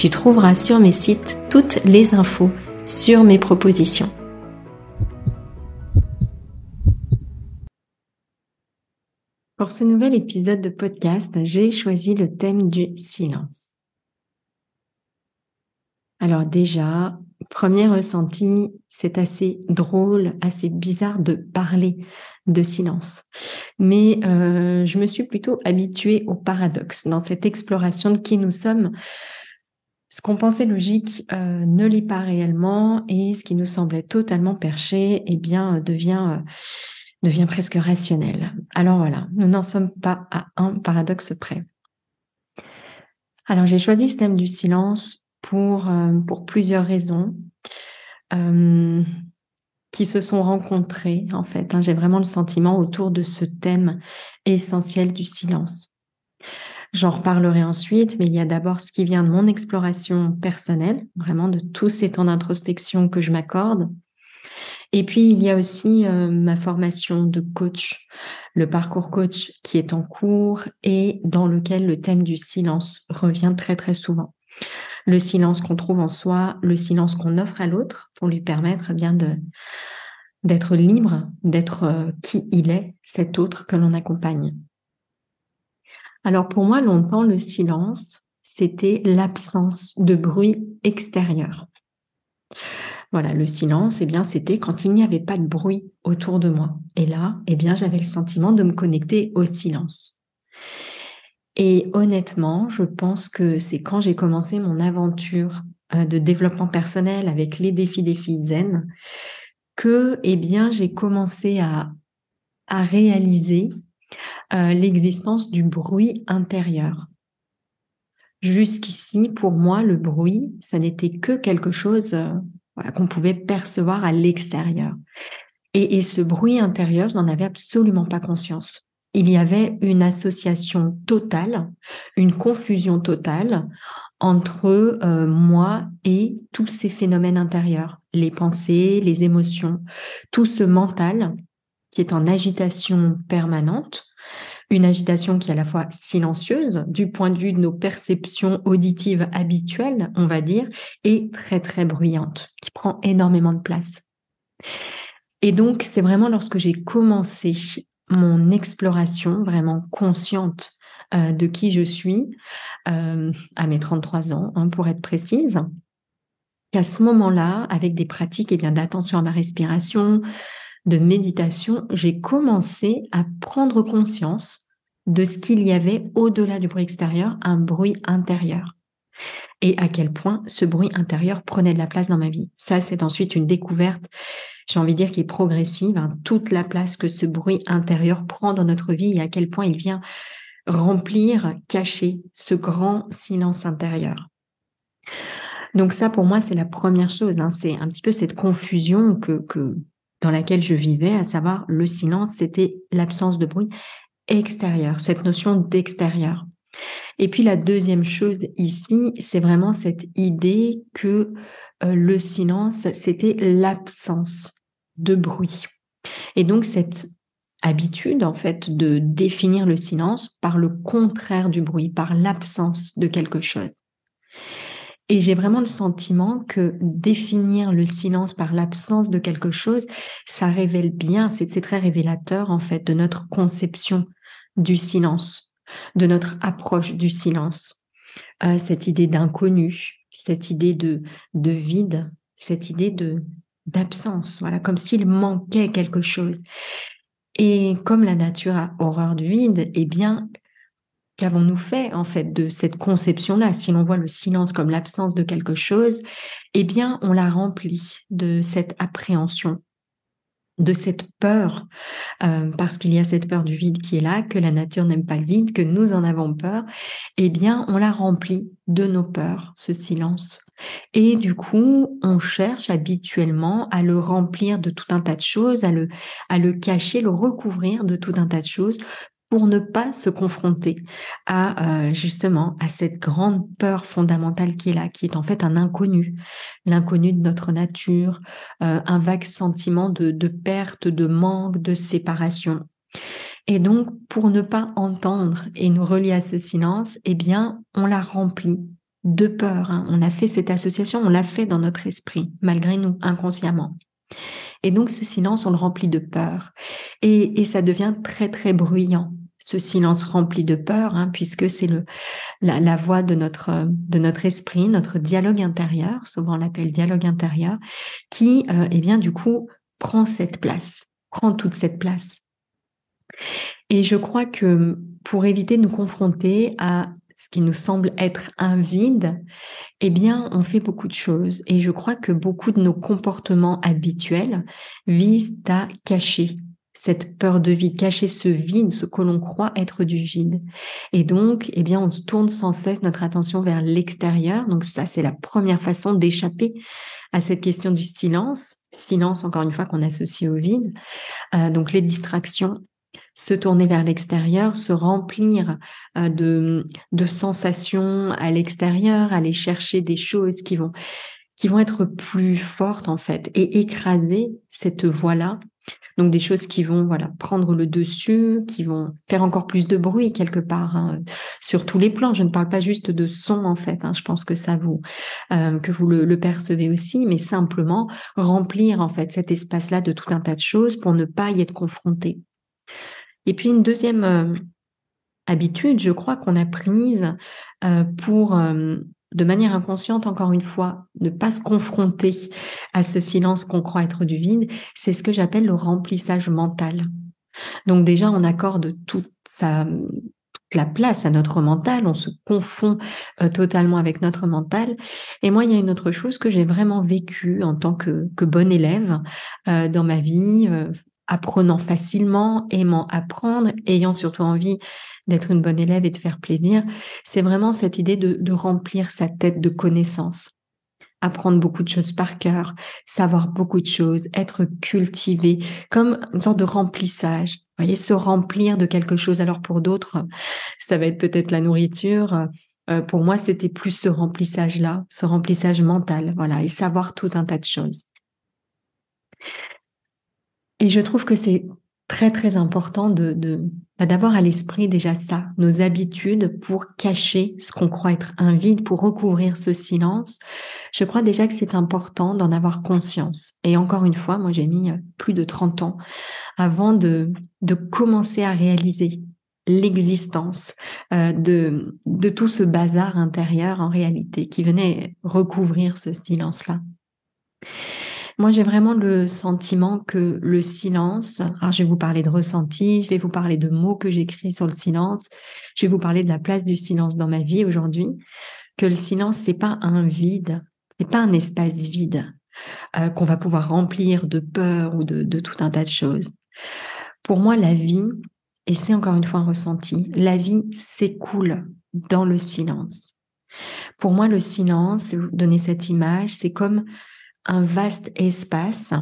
tu trouveras sur mes sites toutes les infos sur mes propositions. Pour ce nouvel épisode de podcast, j'ai choisi le thème du silence. Alors déjà, premier ressenti, c'est assez drôle, assez bizarre de parler de silence. Mais euh, je me suis plutôt habituée au paradoxe dans cette exploration de qui nous sommes ce qu'on pensait logique euh, ne l'est pas réellement et ce qui nous semblait totalement perché, eh bien, euh, devient, euh, devient presque rationnel. Alors voilà, nous n'en sommes pas à un paradoxe près. Alors j'ai choisi ce thème du silence pour, pour plusieurs raisons qui se sont rencontrées en fait. Hein. j'ai vraiment le sentiment autour de ce thème essentiel du silence. J'en reparlerai ensuite, mais il y a d'abord ce qui vient de mon exploration personnelle, vraiment de tous ces temps d'introspection que je m'accorde. Et puis, il y a aussi euh, ma formation de coach, le parcours coach qui est en cours et dans lequel le thème du silence revient très, très souvent. Le silence qu'on trouve en soi, le silence qu'on offre à l'autre pour lui permettre eh bien de d'être libre, d'être euh, qui il est, cet autre que l'on accompagne. Alors pour moi, longtemps, le silence, c'était l'absence de bruit extérieur. Voilà, le silence, eh bien, c'était quand il n'y avait pas de bruit autour de moi. Et là, eh bien, j'avais le sentiment de me connecter au silence. Et honnêtement, je pense que c'est quand j'ai commencé mon aventure euh, de développement personnel avec les défis des filles zen que, eh bien, j'ai commencé à, à réaliser euh, l'existence du bruit intérieur. Jusqu'ici, pour moi, le bruit, ça n'était que quelque chose euh, qu'on pouvait percevoir à l'extérieur. Et, et, ce bruit intérieur, je n'en avais absolument pas conscience. Il y avait une association totale, une confusion totale entre euh, moi et tous ces phénomènes intérieurs, les pensées, les émotions, tout ce mental qui est en agitation permanente une agitation qui est à la fois silencieuse du point de vue de nos perceptions auditives habituelles, on va dire, et très très bruyante, qui prend énormément de place. Et donc, c'est vraiment lorsque j'ai commencé mon exploration vraiment consciente euh, de qui je suis, euh, à mes 33 ans, hein, pour être précise, qu'à ce moment-là, avec des pratiques eh d'attention à ma respiration, de méditation, j'ai commencé à prendre conscience de ce qu'il y avait au-delà du bruit extérieur, un bruit intérieur. Et à quel point ce bruit intérieur prenait de la place dans ma vie. Ça, c'est ensuite une découverte, j'ai envie de dire, qui est progressive, hein. toute la place que ce bruit intérieur prend dans notre vie et à quel point il vient remplir, cacher ce grand silence intérieur. Donc ça, pour moi, c'est la première chose. Hein. C'est un petit peu cette confusion que, que, dans laquelle je vivais, à savoir le silence, c'était l'absence de bruit extérieur, cette notion d'extérieur. Et puis la deuxième chose ici, c'est vraiment cette idée que euh, le silence, c'était l'absence de bruit. Et donc cette habitude en fait de définir le silence par le contraire du bruit, par l'absence de quelque chose. Et j'ai vraiment le sentiment que définir le silence par l'absence de quelque chose, ça révèle bien, c'est très révélateur en fait de notre conception du silence, de notre approche du silence. Euh, cette idée d'inconnu, cette idée de, de vide, cette idée de d'absence, voilà, comme s'il manquait quelque chose. Et comme la nature a horreur du vide, eh bien, qu'avons-nous fait en fait de cette conception-là? Si l'on voit le silence comme l'absence de quelque chose, eh bien, on la remplit de cette appréhension, de cette peur, euh, parce qu'il y a cette peur du vide qui est là, que la nature n'aime pas le vide, que nous en avons peur, eh bien, on la remplit de nos peurs, ce silence. Et du coup, on cherche habituellement à le remplir de tout un tas de choses, à le, à le cacher, le recouvrir de tout un tas de choses pour ne pas se confronter à euh, justement à cette grande peur fondamentale qui est là, qui est en fait un inconnu, l'inconnu de notre nature, euh, un vague sentiment de, de perte, de manque, de séparation. Et donc, pour ne pas entendre et nous relier à ce silence, eh bien, on l'a rempli de peur. Hein. On a fait cette association, on l'a fait dans notre esprit, malgré nous, inconsciemment. Et donc, ce silence, on le remplit de peur. Et, et ça devient très, très bruyant ce silence rempli de peur, hein, puisque c'est la, voix de notre de notre esprit, notre dialogue intérieur, souvent on l'appelle dialogue intérieur, qui, euh, eh bien, du coup, prend cette place, prend toute cette place. Et je crois que pour éviter de nous confronter à ce qui nous semble être un vide, eh bien, on fait beaucoup de choses. Et je crois que beaucoup de nos comportements habituels visent à cacher cette peur de vide, cacher ce vide, ce que l'on croit être du vide. Et donc, eh bien, on tourne sans cesse notre attention vers l'extérieur. Donc ça, c'est la première façon d'échapper à cette question du silence. Silence, encore une fois, qu'on associe au vide. Euh, donc les distractions, se tourner vers l'extérieur, se remplir euh, de, de sensations à l'extérieur, aller chercher des choses qui vont qui vont être plus fortes en fait et écraser cette voie-là donc des choses qui vont voilà prendre le dessus, qui vont faire encore plus de bruit quelque part hein, sur tous les plans. Je ne parle pas juste de son en fait. Hein, je pense que ça vous euh, le, percevez aussi, mais simplement remplir en fait cet espace-là de tout un tas de choses pour ne pas y être confronté. Et puis une deuxième euh, habitude, je crois qu'on a prise euh, pour de manière inconsciente, encore une fois, ne pas se confronter à ce silence qu'on croit être du vide, c'est ce que j'appelle le remplissage mental. Donc déjà, on accorde toute sa toute la place à notre mental, on se confond euh, totalement avec notre mental. Et moi, il y a une autre chose que j'ai vraiment vécue en tant que, que bonne élève euh, dans ma vie, euh, apprenant facilement, aimant apprendre, ayant surtout envie d'être une bonne élève et de faire plaisir, c'est vraiment cette idée de, remplir sa tête de connaissances apprendre beaucoup de choses par cœur, savoir beaucoup de choses, être cultivé, comme une sorte de remplissage. Vous voyez, se remplir de quelque chose. Alors pour d'autres, ça va être peut-être la nourriture. Euh, pour moi, c'était plus ce remplissage-là, ce remplissage mental, voilà, et savoir tout un tas de choses. Et je trouve que c'est très très important de, bah, d'avoir à l'esprit déjà ça, nos habitudes pour cacher ce qu'on croit être un vide, pour recouvrir ce silence. Je crois déjà que c'est important d'en avoir conscience. Et encore une fois, moi j'ai mis euh, plus de 30 ans avant de, de commencer à réaliser l'existence euh, de, de tout ce bazar intérieur en réalité qui venait recouvrir ce silence-là. Moi, j'ai vraiment le sentiment que le silence, alors je vais vous parler de ressenti, je vais vous parler de mots que j'écris sur le silence, je vais vous parler de la place du silence dans ma vie aujourd'hui, que le silence, c'est pas un vide, c'est pas un espace vide euh, qu'on va pouvoir remplir de peur ou de, de tout un tas de choses. Pour moi, la vie, et c'est encore une fois un ressenti, la vie s'écoule dans le silence. Pour moi, le silence, vous donner cette image, c'est comme un vaste espace.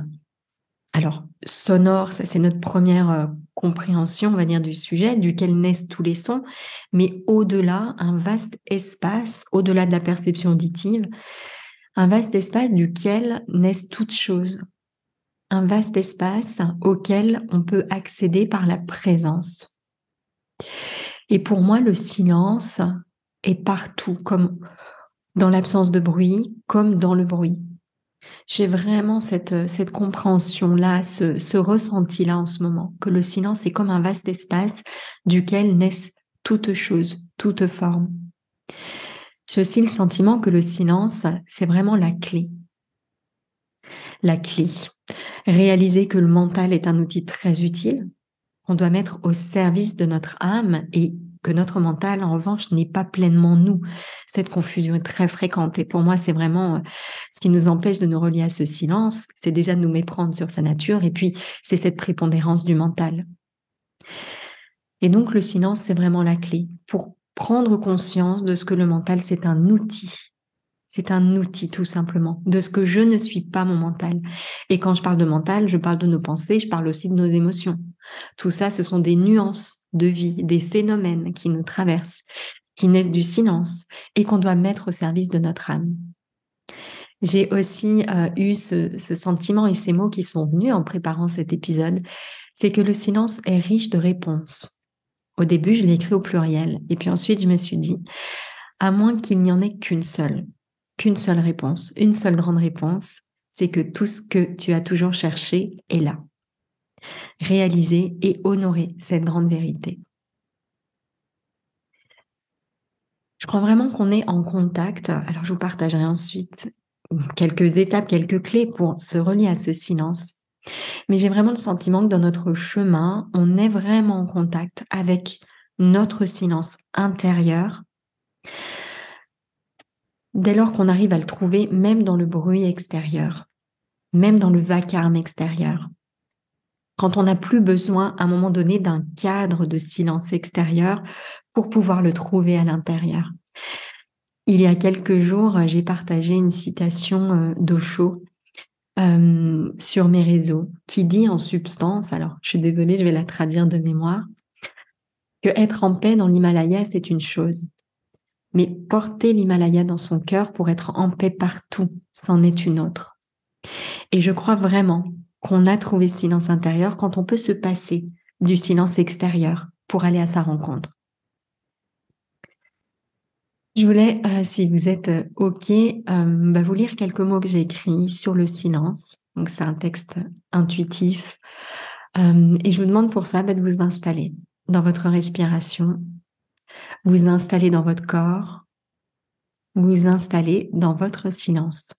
Alors, sonore, c'est notre première euh, compréhension, on va dire, du sujet, duquel naissent tous les sons, mais au-delà, un vaste espace, au-delà de la perception auditive, Un vaste espace duquel naissent toutes choses. Un vaste espace auquel on peut accéder par la présence. Et pour moi, le silence est partout, comme dans l'absence de bruit, comme dans le bruit. J'ai vraiment cette, cette compréhension-là, ce, ce ressenti-là en ce moment, que le silence est comme un vaste espace duquel naissent toutes choses, toutes formes. J'ai aussi le sentiment que le silence, c'est vraiment la clé. La clé. Réaliser que le mental est un outil très utile, qu'on doit mettre au service de notre âme et notre mental, en revanche, n'est pas pleinement nous. Cette confusion est très fréquente et pour moi, c'est vraiment euh, ce qui nous empêche de nous relier à ce silence, c'est déjà de nous méprendre sur sa nature et puis c'est cette prépondérance du mental. Et donc le silence, c'est vraiment la clé pour prendre conscience de ce que le mental, c'est un outil. C'est un outil tout simplement, de ce que je ne suis pas mon mental. Et quand je parle de mental, je parle de nos pensées, je parle aussi de nos émotions. Tout ça, ce sont des nuances de vie, des phénomènes qui nous traversent, qui naissent du silence et qu'on doit mettre au service de notre âme. J'ai aussi euh, eu ce, ce sentiment et ces mots qui sont venus en préparant cet épisode, c'est que le silence est riche de réponses. Au début, je l'ai écrit au pluriel et puis ensuite, je me suis dit, à moins qu'il n'y en ait qu'une seule, qu'une seule réponse, une seule grande réponse, c'est que tout ce que tu as toujours cherché est là réaliser et honorer cette grande vérité. Je crois vraiment qu'on est en contact. Alors, je vous partagerai ensuite quelques étapes, quelques clés pour se relier à ce silence. Mais j'ai vraiment le sentiment que dans notre chemin, on est vraiment en contact avec notre silence intérieur. Dès lors qu'on arrive à le trouver, même dans le bruit extérieur, même dans le vacarme extérieur quand on n'a plus besoin à un moment donné d'un cadre de silence extérieur pour pouvoir le trouver à l'intérieur. Il y a quelques jours, j'ai partagé une citation euh, d'Osho euh, sur mes réseaux qui dit en substance, alors je suis désolée, je vais la traduire de mémoire, que être en paix dans l'Himalaya, c'est une chose. Mais porter l'Himalaya dans son cœur pour être en paix partout, c'en est une autre. Et je crois vraiment qu'on a trouvé silence intérieur quand on peut se passer du silence extérieur pour aller à sa rencontre. Je voulais, euh, si vous êtes euh, OK, euh, bah, vous lire quelques mots que j'ai écrits sur le silence. Donc c'est un texte intuitif. et je vous demande pour ça bah, de vous installer dans votre respiration, vous installer dans votre corps, vous installer dans votre silence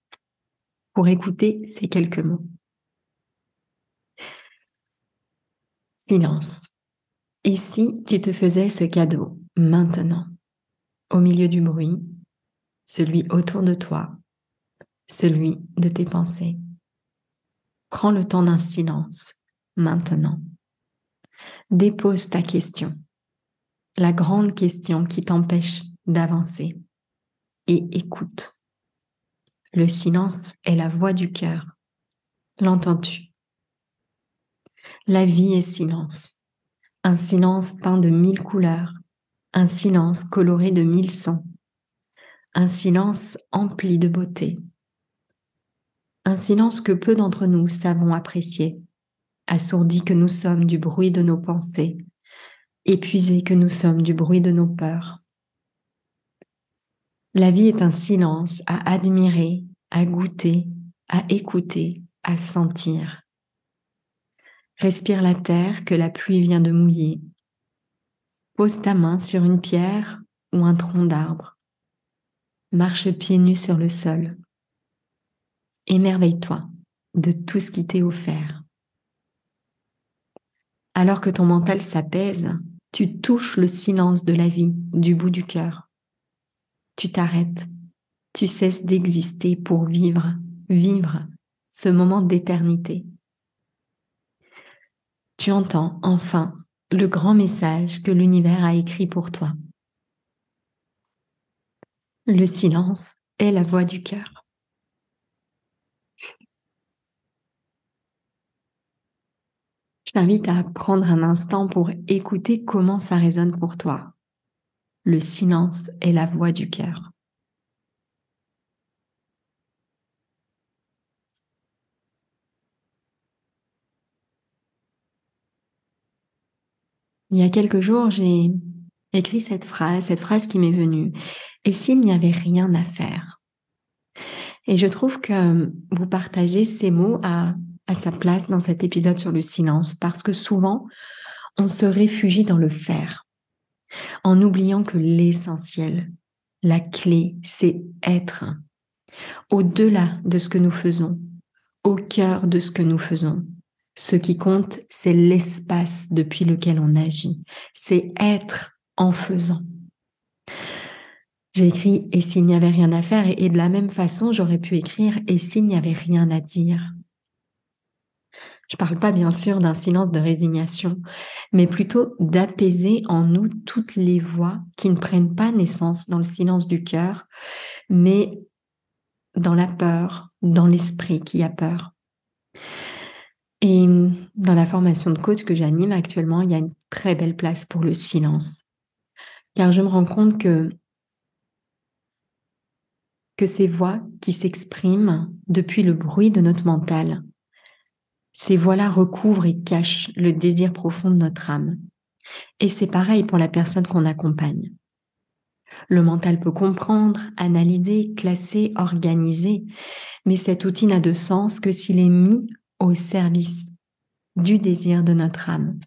pour écouter ces quelques mots. Silence. Et si tu te faisais ce cadeau maintenant, au milieu du bruit, celui autour de toi, celui de tes pensées Prends le temps d'un silence maintenant. Dépose ta question, la grande question qui t'empêche d'avancer, et écoute. Le silence est la voix du cœur. L'entends-tu? La vie est silence. Un silence peint de mille couleurs, un silence coloré de mille sons, un silence empli de beauté, un silence que peu d'entre nous savons apprécier, assourdis que nous sommes du bruit de nos pensées, épuisés que nous sommes du bruit de nos peurs. La vie est un silence à admirer, à goûter, à écouter, à sentir. Respire la terre que la pluie vient de mouiller. Pose ta main sur une pierre ou un tronc d'arbre. Marche pieds nus sur le sol. Émerveille-toi de tout ce qui t'est offert. Alors que ton mental s'apaise, tu touches le silence de la vie du bout du cœur. Tu t'arrêtes, tu cesses d'exister pour vivre, vivre ce moment d'éternité tu entends enfin le grand message que l'univers a écrit pour toi. Le silence est la voix du cœur. je t'invite à prendre un instant pour écouter comment ça résonne pour toi. Le silence est la voix du cœur. Il y a quelques jours, j'ai écrit cette phrase, cette phrase qui m'est venue. Et s'il n'y avait rien à faire? Et je trouve que vous partagez ces mots à sa place dans cet épisode sur le silence, parce que souvent, on se réfugie dans le faire, en oubliant que l'essentiel, la clé, c'est être au-delà de ce que nous faisons, au cœur de ce que nous faisons. Ce qui compte, c'est l'espace depuis lequel on agit, c'est être en faisant. J'ai écrit et s'il n'y avait rien à faire et, de la même façon j'aurais pu écrire et s'il n'y avait rien à dire. Je ne parle pas bien sûr d'un silence de résignation, mais plutôt d'apaiser en nous toutes les voix qui ne prennent pas naissance dans le silence du cœur, mais dans la peur, dans l'esprit qui a peur. Et dans la formation de coach que j'anime actuellement, il y a une très belle place pour le silence. Car je me rends compte que, que ces voix qui s'expriment depuis le bruit de notre mental, ces voix-là recouvrent et cachent le désir profond de notre âme. Et c'est pareil pour la personne qu'on accompagne. Le mental peut comprendre, analyser, classer, organiser, mais cet outil n'a de sens que s'il est mis au service du désir de notre âme.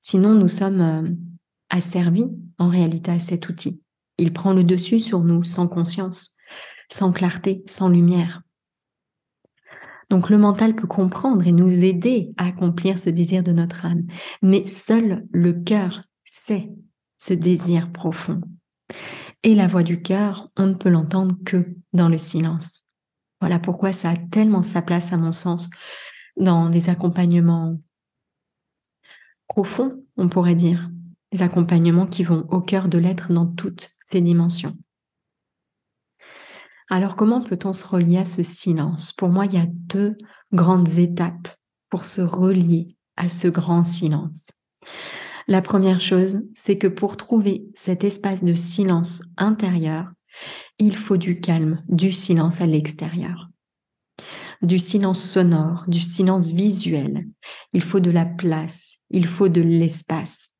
Sinon, nous sommes euh, asservis en réalité à cet outil. Il prend le dessus sur nous sans conscience, sans clarté, sans lumière. Donc le mental peut comprendre et nous aider à accomplir ce désir de notre âme, mais seul le cœur sait ce désir profond. Et la voix du cœur, on ne peut l'entendre que dans le silence. Voilà pourquoi ça a tellement sa place, à mon sens, dans les accompagnements profonds, on pourrait dire, les accompagnements qui vont au cœur de l'être dans toutes ses dimensions. Alors comment peut-on se relier à ce silence? Pour moi, il y a deux grandes étapes pour se relier à ce grand silence. La première chose, c'est que pour trouver cet espace de silence intérieur, il faut du calme, du silence à l'extérieur, du silence sonore, du silence visuel. Il faut de la place, il faut de l'espace.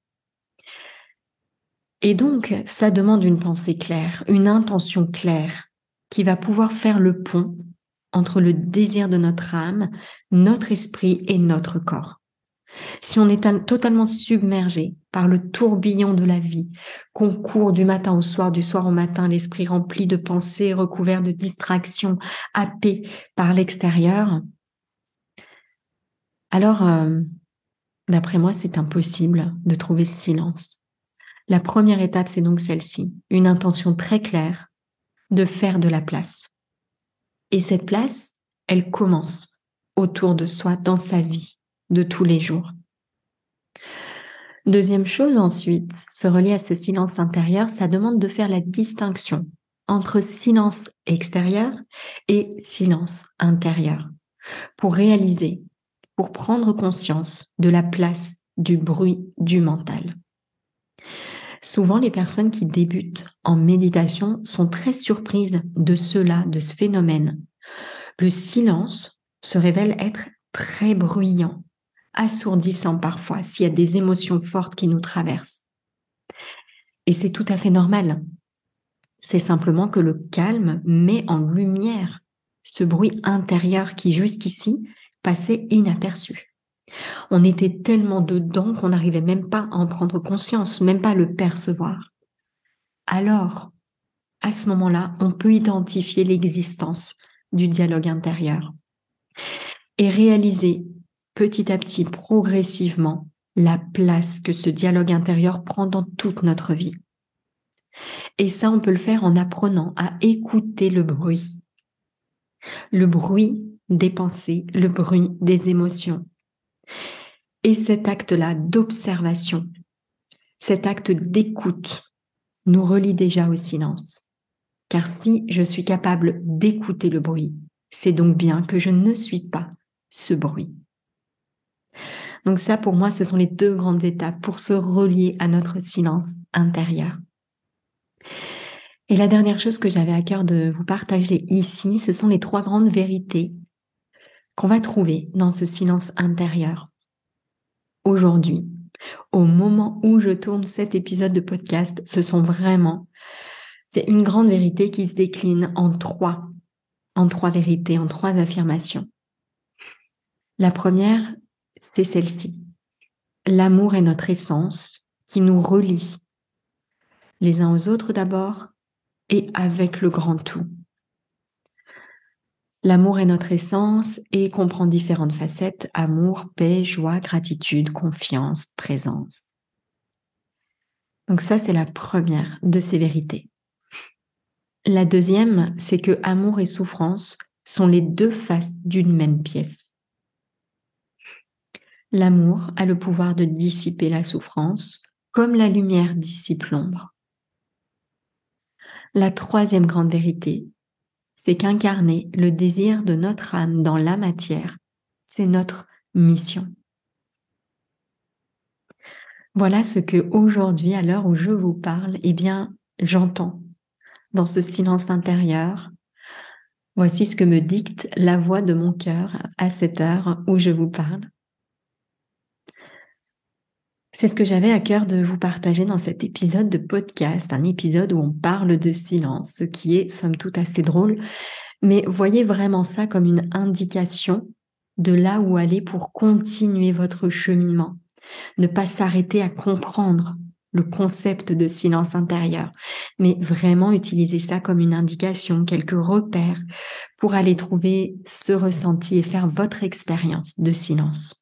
Et donc, ça demande une pensée claire, une intention claire qui va pouvoir faire le pont entre le désir de notre âme, notre esprit et notre corps. Si on est totalement submergé par le tourbillon de la vie, qu'on court du matin au soir, du soir au matin, l'esprit rempli de pensées, recouvert de distractions, happé par l'extérieur, alors, euh, d'après moi, c'est impossible de trouver ce silence. La première étape, c'est donc celle-ci, une intention très claire de faire de la place. Et cette place, elle commence autour de soi, dans sa vie, de tous les jours. Deuxième chose ensuite, se relier à ce silence intérieur, ça demande de faire la distinction entre silence extérieur et silence intérieur pour réaliser, pour prendre conscience de la place du bruit du mental. Souvent, les personnes qui débutent en méditation sont très surprises de cela, de ce phénomène. Le silence se révèle être très bruyant, assourdissant parfois s'il y a des émotions fortes qui nous traversent. Et c'est tout à fait normal. C'est simplement que le calme met en lumière ce bruit intérieur qui jusqu'ici passait inaperçu. On était tellement dedans qu'on n'arrivait même pas à en prendre conscience, même pas à le percevoir. Alors, à ce moment-là, on peut identifier l'existence du dialogue intérieur et réaliser petit à petit, progressivement, la place que ce dialogue intérieur prend dans toute notre vie. Et ça, on peut le faire en apprenant à écouter le bruit. Le bruit des pensées, le bruit des émotions. Et cet acte-là d'observation, cet acte d'écoute, nous relie déjà au silence. Car si je suis capable d'écouter le bruit, c'est donc bien que je ne suis pas ce bruit. Donc ça, pour moi, ce sont les deux grandes étapes pour se relier à notre silence intérieur. Et la dernière chose que j'avais à cœur de vous partager ici, ce sont les trois grandes vérités qu'on va trouver dans ce silence intérieur. Aujourd'hui, Au moment où je tourne cet épisode de podcast, ce sont vraiment, c'est une grande vérité qui se décline en trois, en trois vérités, en trois affirmations. La première, c'est celle-ci. L'amour est notre essence qui nous relie les uns aux autres d'abord et avec le grand tout. L'amour est notre essence et comprend différentes facettes, amour, paix, joie, gratitude, confiance, présence. Donc ça, c'est la première de ces vérités. La deuxième, c'est que amour et souffrance sont les deux faces d'une même pièce. L'amour a le pouvoir de dissiper la souffrance, comme la lumière dissipe l'ombre. La troisième grande vérité, c'est qu'incarner le désir de notre âme dans la matière, c'est notre mission. Voilà ce que aujourd'hui, à l'heure où je vous parle, eh bien, j'entends dans ce silence intérieur. Voici ce que me dicte la voix de mon cœur à cette heure où je vous parle. C'est ce que j'avais à cœur de vous partager dans cet épisode de podcast, un épisode où on parle de silence, ce qui est somme toute assez drôle, mais voyez vraiment ça comme une indication de là où aller pour continuer votre cheminement. Ne pas s'arrêter à comprendre le concept de silence intérieur, mais vraiment utiliser ça comme une indication, quelques repères pour aller trouver ce ressenti et faire votre expérience de silence.